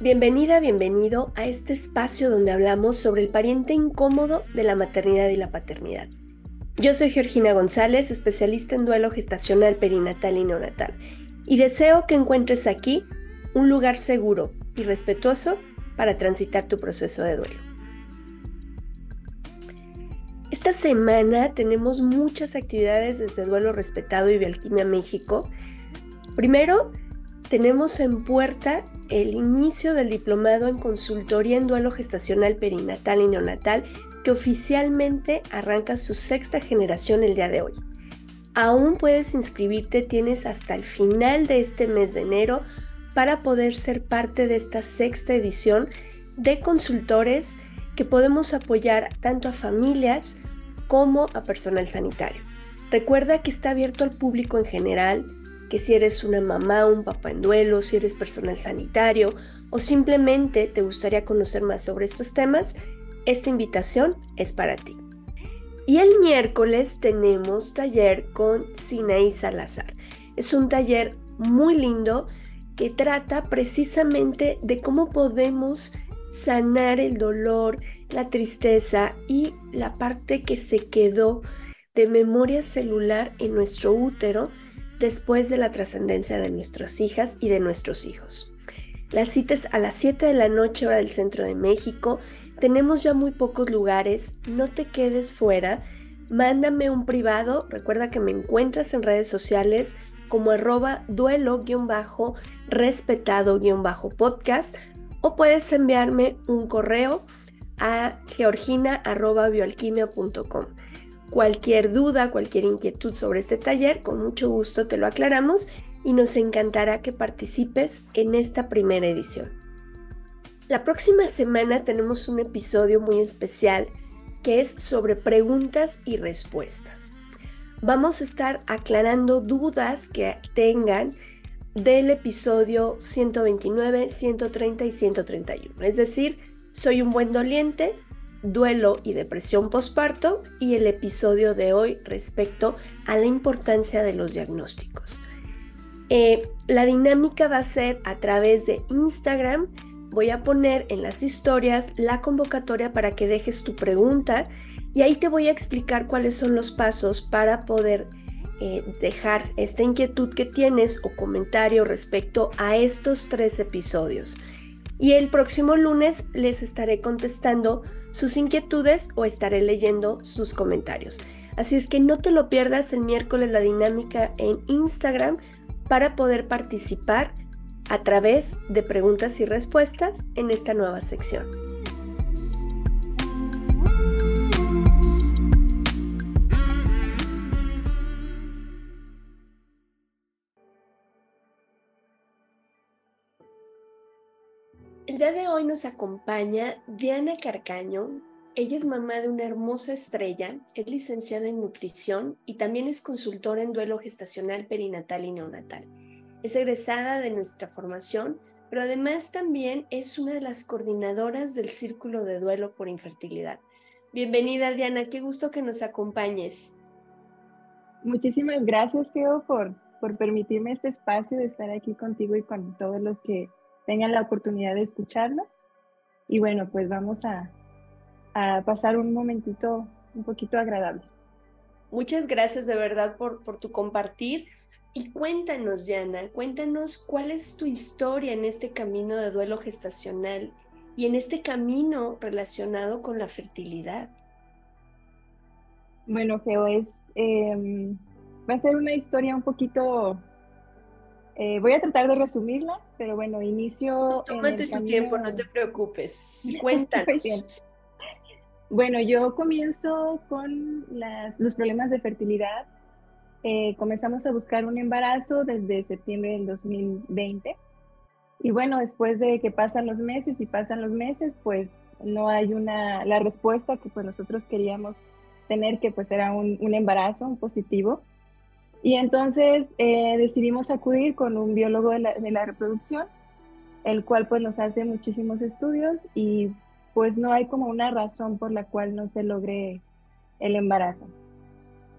Bienvenida, bienvenido a este espacio donde hablamos sobre el pariente incómodo de la maternidad y la paternidad. Yo soy Georgina González, especialista en duelo gestacional, perinatal y neonatal, y deseo que encuentres aquí un lugar seguro y respetuoso para transitar tu proceso de duelo. Esta semana tenemos muchas actividades desde Duelo Respetado y Bioalquimia México. Primero, tenemos en puerta el inicio del diplomado en consultoría en duelo gestacional perinatal y neonatal que oficialmente arranca su sexta generación el día de hoy. Aún puedes inscribirte, tienes hasta el final de este mes de enero para poder ser parte de esta sexta edición de consultores que podemos apoyar tanto a familias como a personal sanitario. Recuerda que está abierto al público en general, que si eres una mamá un papá en duelo, si eres personal sanitario o simplemente te gustaría conocer más sobre estos temas, esta invitación es para ti. Y el miércoles tenemos taller con Sinaí Salazar. Es un taller muy lindo que trata precisamente de cómo podemos sanar el dolor, la tristeza y la parte que se quedó de memoria celular en nuestro útero después de la trascendencia de nuestras hijas y de nuestros hijos. La cita es a las 7 de la noche hora del centro de México. Tenemos ya muy pocos lugares, no te quedes fuera. Mándame un privado, recuerda que me encuentras en redes sociales como arroba duelo-respetado-podcast o puedes enviarme un correo a georgina.bioalquimia.com. Cualquier duda, cualquier inquietud sobre este taller, con mucho gusto te lo aclaramos y nos encantará que participes en esta primera edición. La próxima semana tenemos un episodio muy especial que es sobre preguntas y respuestas. Vamos a estar aclarando dudas que tengan del episodio 129, 130 y 131. Es decir, soy un buen doliente, duelo y depresión postparto y el episodio de hoy respecto a la importancia de los diagnósticos. Eh, la dinámica va a ser a través de Instagram. Voy a poner en las historias la convocatoria para que dejes tu pregunta y ahí te voy a explicar cuáles son los pasos para poder eh, dejar esta inquietud que tienes o comentario respecto a estos tres episodios y el próximo lunes les estaré contestando sus inquietudes o estaré leyendo sus comentarios. Así es que no te lo pierdas el miércoles la dinámica en Instagram para poder participar a través de preguntas y respuestas en esta nueva sección. Hoy nos acompaña Diana Carcaño. Ella es mamá de una hermosa estrella, es licenciada en nutrición y también es consultora en duelo gestacional, perinatal y neonatal. Es egresada de nuestra formación, pero además también es una de las coordinadoras del Círculo de Duelo por Infertilidad. Bienvenida Diana, qué gusto que nos acompañes. Muchísimas gracias, Teo, por, por permitirme este espacio de estar aquí contigo y con todos los que tengan la oportunidad de escucharnos. Y bueno, pues vamos a, pasar un momentito un poquito agradable. Muchas gracias de verdad por, por tu compartir. Y cuéntanos, Diana, cuéntanos cuál es tu historia en este camino de duelo gestacional y en este camino relacionado con la fertilidad. Bueno, Geo, es, em, va a ser una historia un poquito eh, voy a tratar de resumirla, pero bueno, inicio. tómate tu tiempo, no te preocupes. Cuéntanos. bueno, yo comienzo con los problemas de fertilidad. Eh, comenzamos a buscar un embarazo desde septiembre del 2020. Y bueno, después de que pasan los meses y pasan los meses, pues no hay una, la respuesta que pues nosotros queríamos tener, que pues era un, un embarazo, un positivo. Y entonces eh, decidimos acudir con un biólogo de la, reproducción, el cual pues nos hace muchísimos estudios y pues no hay como una razón por la cual no se logre el embarazo.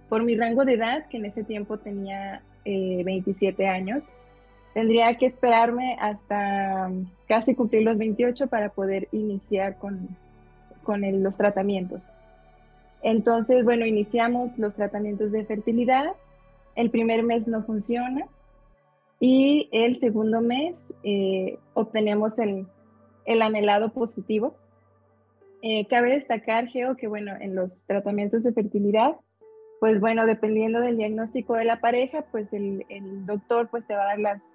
Por mi rango de edad, que en ese tiempo tenía 27 eh, años, tendría que esperarme hasta casi cumplir los 28 para poder iniciar con, con los tratamientos. Entonces, bueno, iniciamos los tratamientos de fertilidad. El primer mes no funciona y el segundo mes eh, obtenemos el, el, anhelado positivo. Eh, cabe destacar, Geo, que bueno, en los tratamientos de fertilidad, pues bueno, dependiendo del diagnóstico de la pareja, pues el, el doctor pues te va a dar las,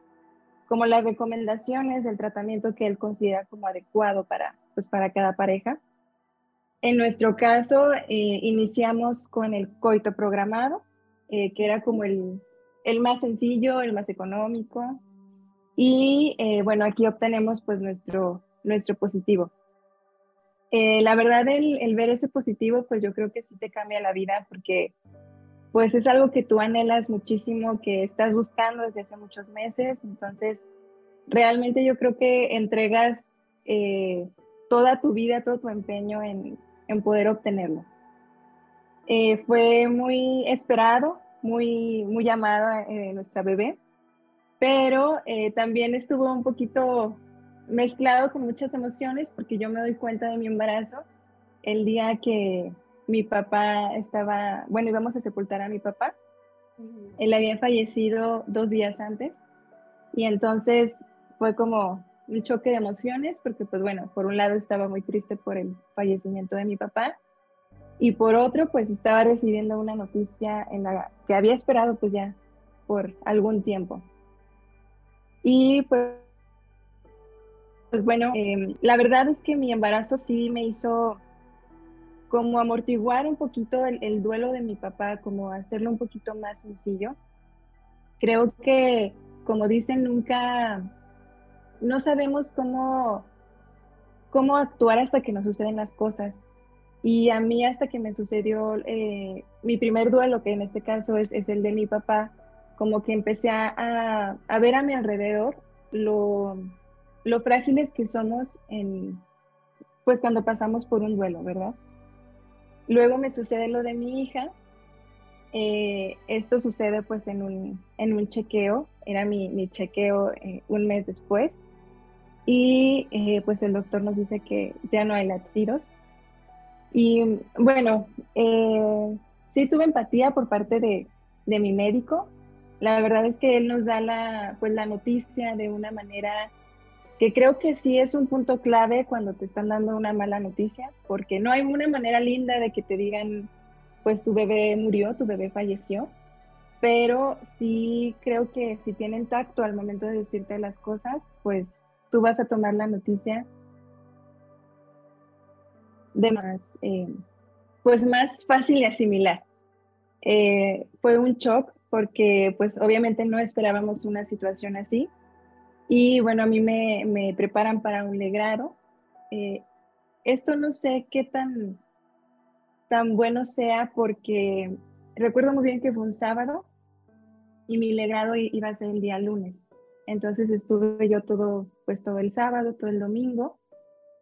como las recomendaciones del tratamiento que él considera como adecuado para, pues para cada pareja. En nuestro caso, eh, iniciamos con el coito programado, eh, que era como el, el, más sencillo, el más económico. Y eh, bueno, aquí obtenemos pues nuestro, nuestro positivo. la verdad, el, el, ver ese positivo, pues yo creo que sí te cambia la vida porque pues es algo que tú anhelas muchísimo, que estás buscando desde hace muchos meses. Entonces, realmente yo creo que entregas toda tu vida, todo tu empeño en, en poder obtenerlo. Eh, fue muy esperado, muy, muy amado eh, nuestra bebé, pero eh, también estuvo un poquito mezclado con muchas emociones porque yo me doy cuenta de mi embarazo el día que mi papá estaba, bueno, íbamos a sepultar a mi papá. Él había fallecido dos días antes y entonces fue como un choque de emociones porque pues bueno, por un lado estaba muy triste por el fallecimiento de mi papá y por otro pues estaba recibiendo una noticia en la que había esperado pues ya por algún tiempo. Y pues, bueno, em, la verdad es que mi embarazo sí me hizo como amortiguar un poquito el, el duelo de mi papá, como hacerlo un poquito más sencillo. Creo que, como dicen, nunca no sabemos cómo, cómo actuar hasta que nos suceden las cosas. Y a mí hasta que me sucedió eh, mi primer duelo, que en este caso es, el de mi papá, como que empecé a, ver a mi alrededor lo, lo, frágiles que somos en, pues cuando pasamos por un duelo, ¿verdad? Luego me sucede lo de mi hija. Eh, esto sucede pues en un, en un chequeo, era mi, mi chequeo eh, un mes después y pues el doctor nos dice que ya no hay latidos. Y bueno, eh, sí tuve empatía por parte de, de, mi médico. La verdad es que él nos da la, pues, la noticia de una manera que creo que sí es un punto clave cuando te están dando una mala noticia, porque no hay una manera linda de que te digan, pues tu bebé murió, tu bebé falleció, pero sí creo que si tienen tacto al momento de decirte las cosas, pues tú vas a tomar la noticia de más, eh, pues más fácil de asimilar. Eh, fue un shock porque pues obviamente no esperábamos una situación así. Y bueno, a mí me, preparan para un legrado. Eh, esto no sé qué tan, tan bueno sea porque recuerdo muy bien que fue un sábado y mi legrado iba a ser el día lunes. Entonces estuve yo todo, pues todo el sábado, todo el domingo.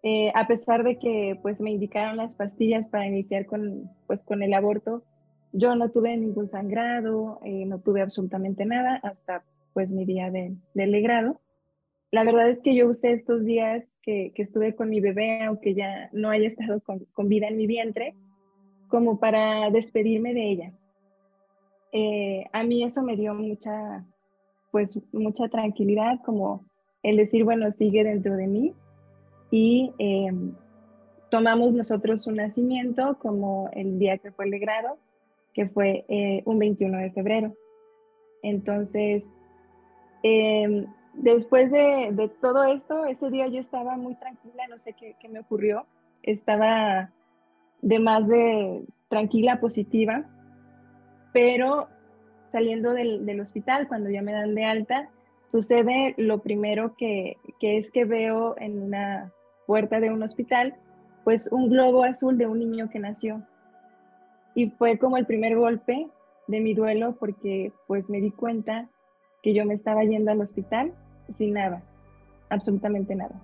Eh, a pesar de que pues me indicaron las pastillas para iniciar con, pues, con el aborto, yo no tuve ningún sangrado, eh, no tuve absolutamente nada hasta pues mi día de, legrado. La verdad es que yo usé estos días que, que estuve con mi bebé, aunque ya no haya estado con, con vida en mi vientre, como para despedirme de ella. Eh, a mí eso me dio mucha, pues mucha tranquilidad, como el decir, bueno, sigue dentro de mí. Y em, tomamos nosotros un nacimiento como el día que fue el grado, que fue eh, un 21 de febrero. Entonces, em, después de, de, todo esto, ese día yo estaba muy tranquila, no sé qué, qué me ocurrió, estaba de más de tranquila, positiva, pero saliendo del, hospital, cuando ya me dan de alta, sucede lo primero que, es que veo en una puerta de un hospital, pues un globo azul de un niño que nació. Y fue como el primer golpe de mi duelo porque pues me di cuenta que yo me estaba yendo al hospital sin nada, absolutamente nada.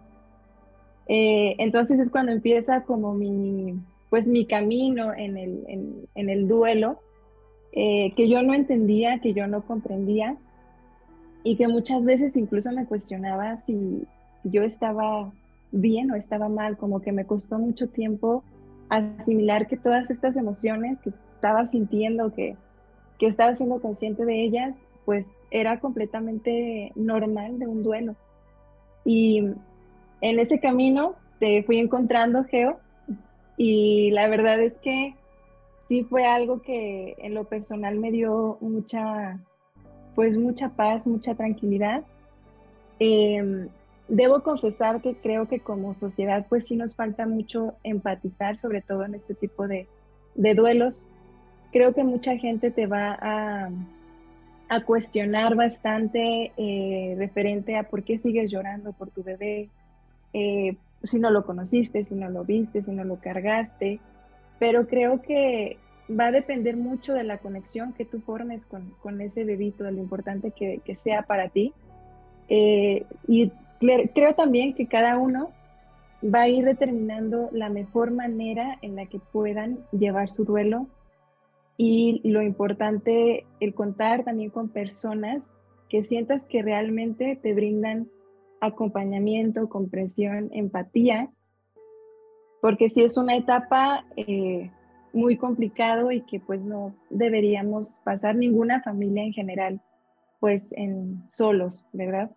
Eh, entonces es cuando empieza como mi, pues mi camino en el, en el duelo eh, que yo no entendía, que yo no comprendía. y que muchas veces incluso me cuestionaba si, yo estaba bien o estaba mal, como que me costó mucho tiempo asimilar que todas estas emociones que estaba sintiendo, que, que estaba siendo consciente de ellas, pues era completamente normal de un duelo. Y en ese camino te fui encontrando, Geo, y la verdad es que sí fue algo que en lo personal me dio mucha, pues mucha paz, mucha tranquilidad. Em, debo confesar que creo que como sociedad pues sí nos falta mucho empatizar, sobre todo en este tipo de, de duelos. Creo que mucha gente te va a, a cuestionar bastante eh, referente a por qué sigues llorando por tu bebé, eh, si no lo conociste, si no lo viste, si no lo cargaste, pero creo que va a depender mucho de la conexión que tú formes con, con ese bebito, de lo importante que, que sea para ti. Eh, y creo también que cada uno va a ir determinando la mejor manera en la que puedan llevar su duelo y lo importante, el contar también con personas que sientas que realmente te brindan acompañamiento, comprensión, empatía, porque si es una etapa eh, muy complicado y que pues no deberíamos pasar ninguna familia en general pues en solos, ¿verdad?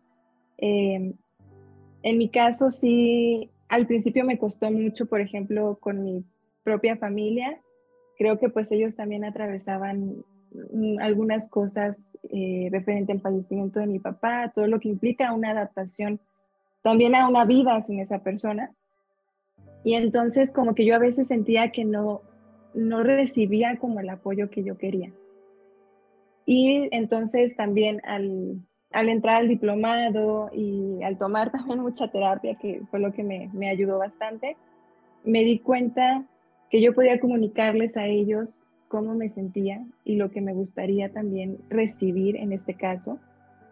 Em, en mi caso sí, al principio me costó mucho, por ejemplo, con mi propia familia, creo que pues ellos también atravesaban algunas cosas eh, referente al fallecimiento de mi papá, todo lo que implica una adaptación también a una vida sin esa persona. Y entonces como que yo a veces sentía que no, no recibía como el apoyo que yo quería. Y entonces también al, al entrar al diplomado y al tomar también mucha terapia, que fue lo que me, me ayudó bastante, me di cuenta que yo podía comunicarles a ellos cómo me sentía y lo que me gustaría también recibir en este caso,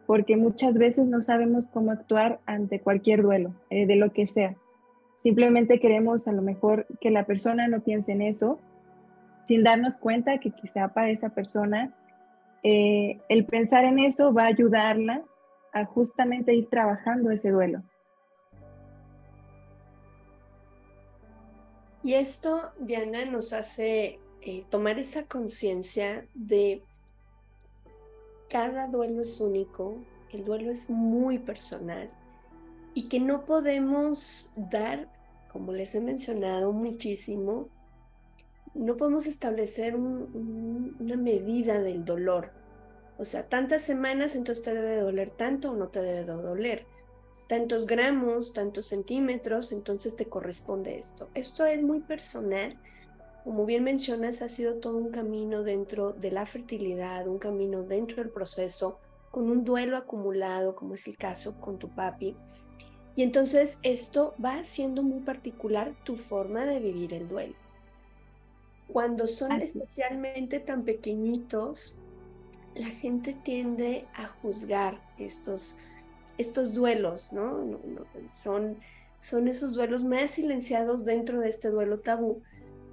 porque muchas veces no sabemos cómo actuar ante cualquier duelo, eh, de lo que sea. Simplemente queremos a lo mejor que la persona no piense en eso, sin darnos cuenta que quizá para esa persona eh, el pensar en eso va a ayudarla a justamente ir trabajando ese duelo. Y esto, Diana, nos hace eh, tomar esa conciencia de cada duelo es único, el duelo es muy personal y que no podemos dar, como les he mencionado muchísimo, no podemos establecer una medida del dolor. O sea, tantas semanas entonces te debe doler tanto o no te debe doler tantos gramos, tantos centímetros, entonces te corresponde esto. Esto es muy personal. Como bien mencionas, ha sido todo un camino dentro de la fertilidad, un camino dentro del proceso, con un duelo acumulado, como es el caso con tu papi. Y entonces esto va haciendo muy particular tu forma de vivir el duelo. Cuando son especialmente tan pequeñitos, la gente tiende a juzgar estos estos duelos, ¿no? Pues, son, son esos duelos más silenciados dentro de este duelo tabú,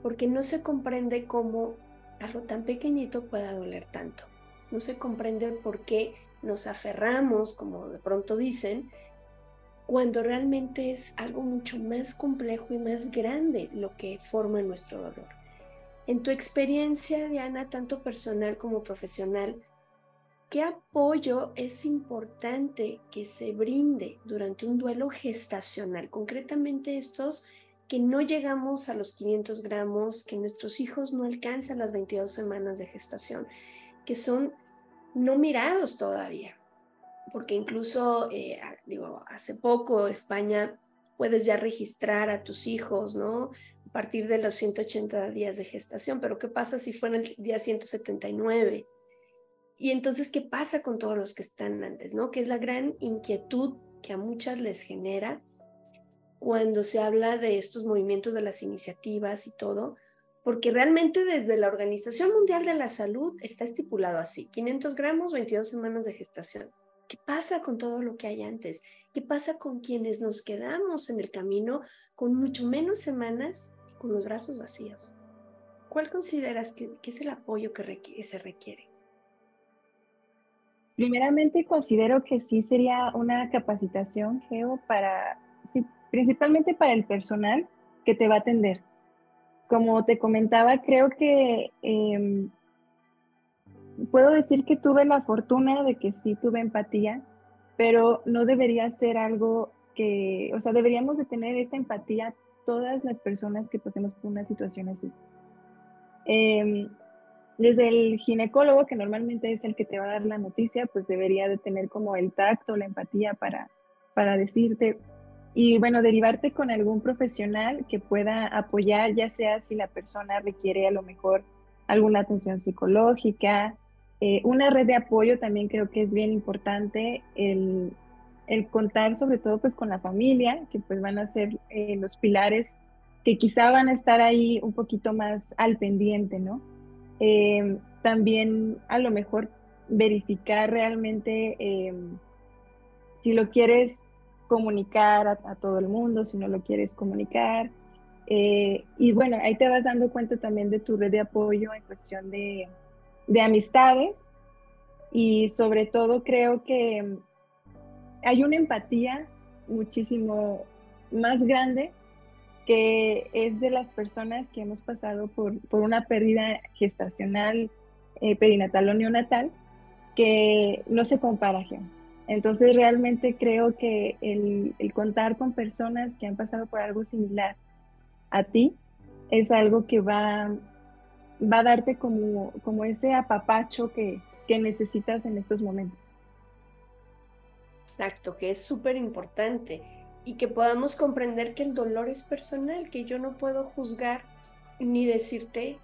porque no se comprende cómo algo tan pequeñito pueda doler tanto. No se comprende por qué nos aferramos, como de pronto dicen, cuando realmente es algo mucho más complejo y más grande lo que forma nuestro dolor. En tu experiencia, Diana, tanto personal como profesional, ¿Qué apoyo es importante que se brinde durante un duelo gestacional? Concretamente estos que no llegamos a los 500 gramos, que nuestros hijos no alcanzan las 22 semanas de gestación, que son no mirados todavía. Porque incluso, eh, digo, hace poco España puedes ya registrar a tus hijos, ¿no? A partir de los 180 días de gestación, pero ¿qué pasa si fue en el día 179? Y entonces, ¿qué pasa con todos los que están antes? ¿no? Que es la gran inquietud que a muchas les genera cuando se habla de estos movimientos de las iniciativas y todo, porque realmente desde la Organización Mundial de la Salud está estipulado así, 500 gramos, 22 semanas de gestación. ¿Qué pasa con todo lo que hay antes? ¿Qué pasa con quienes nos quedamos en el camino con mucho menos semanas y con los brazos vacíos? ¿Cuál consideras que, es el apoyo que se requiere? primeramente considero que sí sería una capacitación, Geo, para, sí, principalmente para el personal que te va a atender. Como te comentaba, creo que em, puedo decir que tuve la fortuna de que sí tuve empatía, pero no debería ser algo que, o sea, deberíamos de tener esta empatía todas las personas que pasemos por una situación así. Em, desde el ginecólogo, que normalmente es el que te va a dar la noticia, pues debería de tener como el tacto, la empatía para, para decirte, y bueno, derivarte con algún profesional que pueda apoyar, ya sea si la persona requiere a lo mejor alguna atención psicológica, eh, una red de apoyo también creo que es bien importante, el, contar sobre todo pues con la familia, que pues van a ser eh, los pilares que quizá van a estar ahí un poquito más al pendiente, ¿no? Eh, también a lo mejor verificar realmente si lo quieres comunicar a, todo el mundo, si no lo quieres comunicar. y bueno, ahí te vas dando cuenta también de tu red de apoyo en cuestión de, de amistades y sobre todo creo que hay una empatía muchísimo más grande que es de las personas que hemos pasado por, una pérdida gestacional, eh, perinatal o neonatal, que no se compara. Entonces realmente creo que el, el, contar con personas que han pasado por algo similar a ti es algo que va va a darte como, como ese apapacho que, que necesitas en estos momentos. Exacto, que es súper importante y que podamos comprender que el dolor es personal, que yo no puedo juzgar ni decirte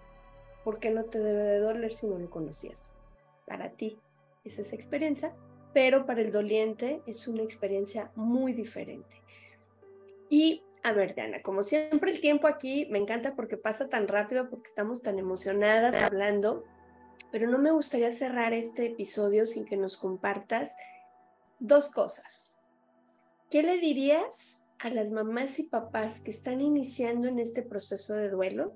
por qué no te debe de doler si no lo conocías. Para ti es esa experiencia, pero para el doliente es una experiencia muy diferente. Y a ver, Diana, como siempre el tiempo aquí me encanta porque pasa tan rápido, porque estamos tan emocionadas hablando, pero no me gustaría cerrar este episodio sin que nos compartas dos cosas. ¿Qué le dirías a las mamás y papás que están iniciando en este proceso de duelo,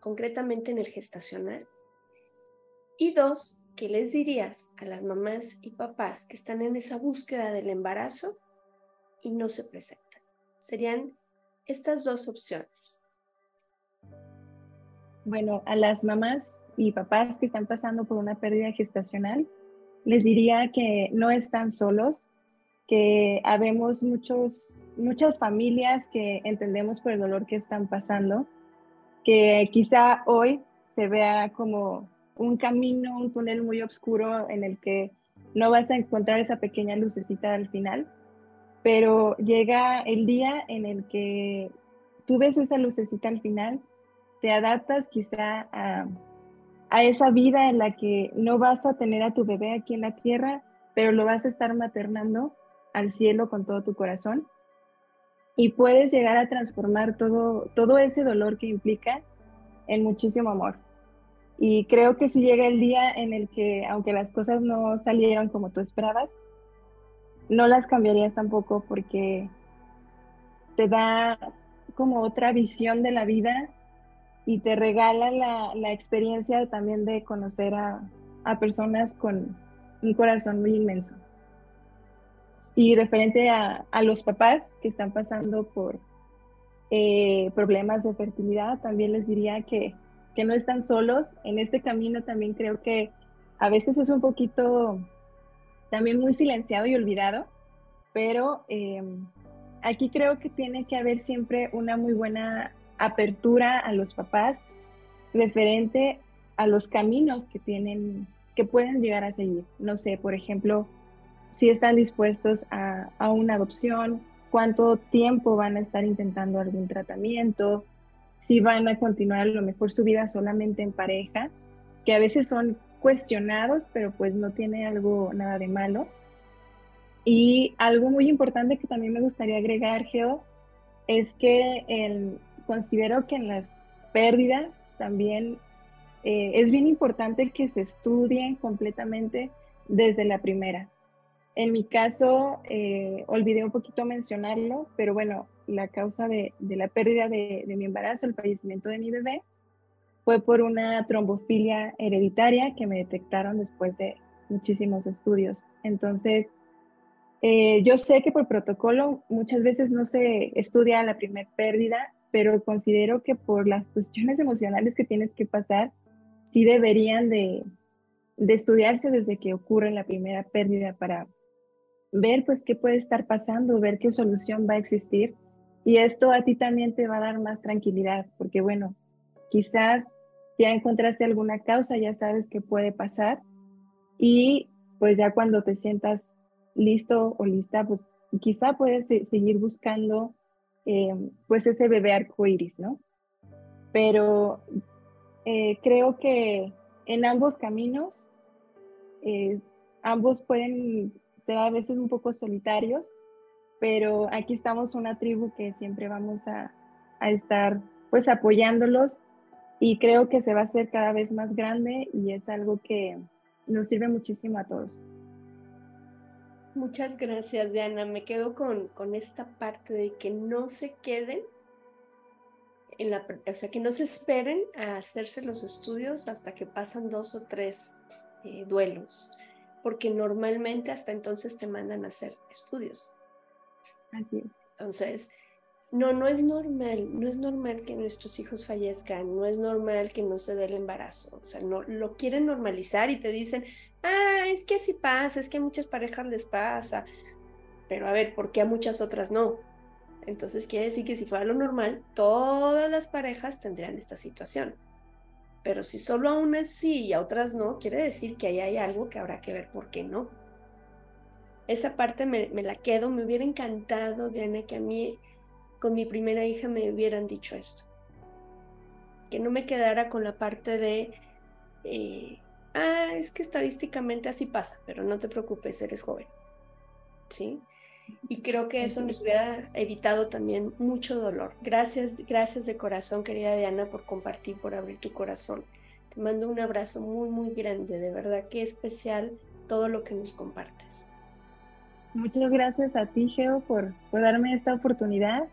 concretamente en el gestacional? Y dos, ¿qué les dirías a las mamás y papás que están en esa búsqueda del embarazo y no se presentan? Serían estas dos opciones. Bueno, a las mamás y papás que están pasando por una pérdida gestacional, les diría que no están solos, que habemos muchos, muchas familias que entendemos por el dolor que están pasando, que quizá hoy se vea como un camino, un túnel muy oscuro en el que no vas a encontrar esa pequeña lucecita al final, pero llega el día en el que tú ves esa lucecita al final, te adaptas quizá a, esa vida en la que no vas a tener a tu bebé aquí en la tierra, pero lo vas a estar maternando al cielo con todo tu corazón y puedes llegar a transformar todo, todo ese dolor que implica en muchísimo amor. Y creo que si llega el día en el que, aunque las cosas no salieron como tú esperabas, no las cambiarías tampoco porque te da como otra visión de la vida y te regala la, experiencia también de conocer a, personas con un corazón muy inmenso. Y referente a, los papás que están pasando por eh, problemas de fertilidad, también les diría que, que no están solos. En este camino también creo que a veces es un poquito también muy silenciado y olvidado, pero em, aquí creo que tiene que haber siempre una muy buena apertura a los papás referente a los caminos que tienen, que pueden llegar a seguir. No sé, por ejemplo, si están dispuestos a, a una adopción, cuánto tiempo van a estar intentando algún tratamiento, si van a continuar a lo mejor su vida solamente en pareja, que a veces son cuestionados, pero pues no tiene algo nada de malo. Y algo muy importante que también me gustaría agregar, Geo, es que el, considero que en las pérdidas también eh, es bien importante que se estudien completamente desde la primera. En mi caso, eh, olvidé un poquito mencionarlo, pero bueno, la causa de, de la pérdida de, de, mi embarazo, el fallecimiento de mi bebé, fue por una trombofilia hereditaria que me detectaron después de, muchísimos estudios. Entonces, eh, yo sé que por protocolo muchas veces no se estudia la primera pérdida, pero considero que por las cuestiones emocionales que tienes que pasar, sí deberían de, de estudiarse desde que ocurre la primera pérdida para ver pues qué puede estar pasando, ver qué solución va a existir. Y esto a ti también te va a dar más tranquilidad, porque bueno, quizás ya encontraste alguna causa, ya sabes qué puede pasar y pues ya cuando te sientas listo o lista, pues quizá puedes seguir buscando eh, pues ese bebé arcoíris, ¿no? Pero eh, creo que en ambos caminos, eh, ambos pueden ser a veces un poco solitarios, pero aquí estamos una tribu que siempre vamos a, a estar pues apoyándolos y creo que se va a hacer cada vez más grande y es algo que nos sirve muchísimo a todos. Muchas gracias, Diana. Me quedo con, con esta parte de que no se queden en la, o sea, que no se esperen a hacerse los estudios hasta que pasan dos o tres eh, duelos, porque normalmente hasta entonces te mandan a hacer estudios. Así es. Entonces, no, no es normal, no es normal que nuestros hijos fallezcan, no es normal que no se dé el embarazo, o sea, no lo quieren normalizar y te dicen, ah, es que así pasa, es que a muchas parejas les pasa, pero a ver, ¿por qué a muchas otras no? Entonces quiere decir que si fuera lo normal, todas las parejas tendrían esta situación. Pero si solo a unas sí y a otras no, quiere decir que ahí hay algo que habrá que ver por qué no. Esa parte me, me la quedo, me hubiera encantado, Diana, que a mí con mi primera hija me hubieran dicho esto. Que no me quedara con la parte de, eh, ah, es que estadísticamente así pasa, pero no te preocupes, eres joven. ¿Sí? Y creo que eso nos hubiera evitado también mucho dolor. Gracias, gracias de corazón, querida Diana, por compartir, por abrir tu corazón. Te mando un abrazo muy, muy grande. De verdad que especial todo lo que nos compartes. Muchas gracias a ti, Geo, por, por darme esta oportunidad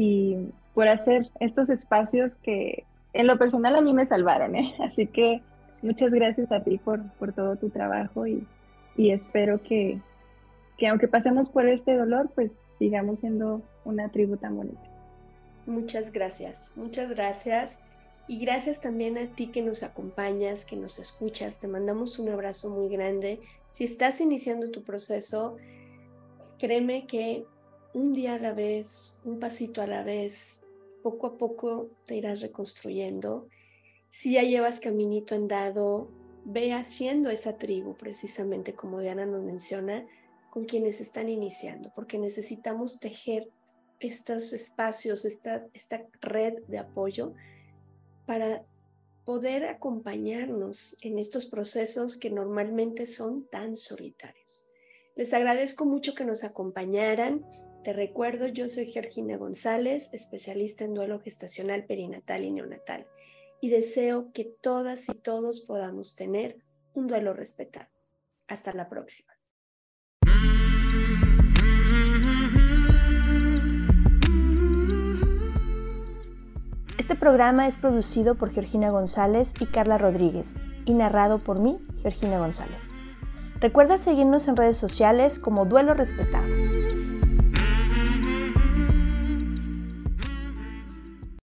y por hacer estos espacios que en lo personal a mí me salvaron. ¿eh? Así que muchas gracias a ti por, por todo tu trabajo y, y espero que, que aunque pasemos por este dolor, pues sigamos siendo una tribu tan bonita. Muchas gracias, muchas gracias. Y gracias también a ti que nos acompañas, que nos escuchas. Te mandamos un abrazo muy grande. Si estás iniciando tu proceso, créeme que un día a la vez, un pasito a la vez, poco a poco te irás reconstruyendo. Si ya llevas caminito andado, ve haciendo esa tribu, precisamente como Diana nos menciona, con quienes están iniciando, porque necesitamos tejer estos espacios, esta, esta red de apoyo para poder acompañarnos en estos procesos que normalmente son tan solitarios. Les agradezco mucho que nos acompañaran. Te recuerdo, yo soy Georgina González, especialista en duelo gestacional perinatal y neonatal, y deseo que todas y todos podamos tener un duelo respetado. Hasta la próxima. Este programa es producido por Georgina González y Carla Rodríguez y narrado por mí, Georgina González. Recuerda seguirnos en redes sociales como Duelo Respetado.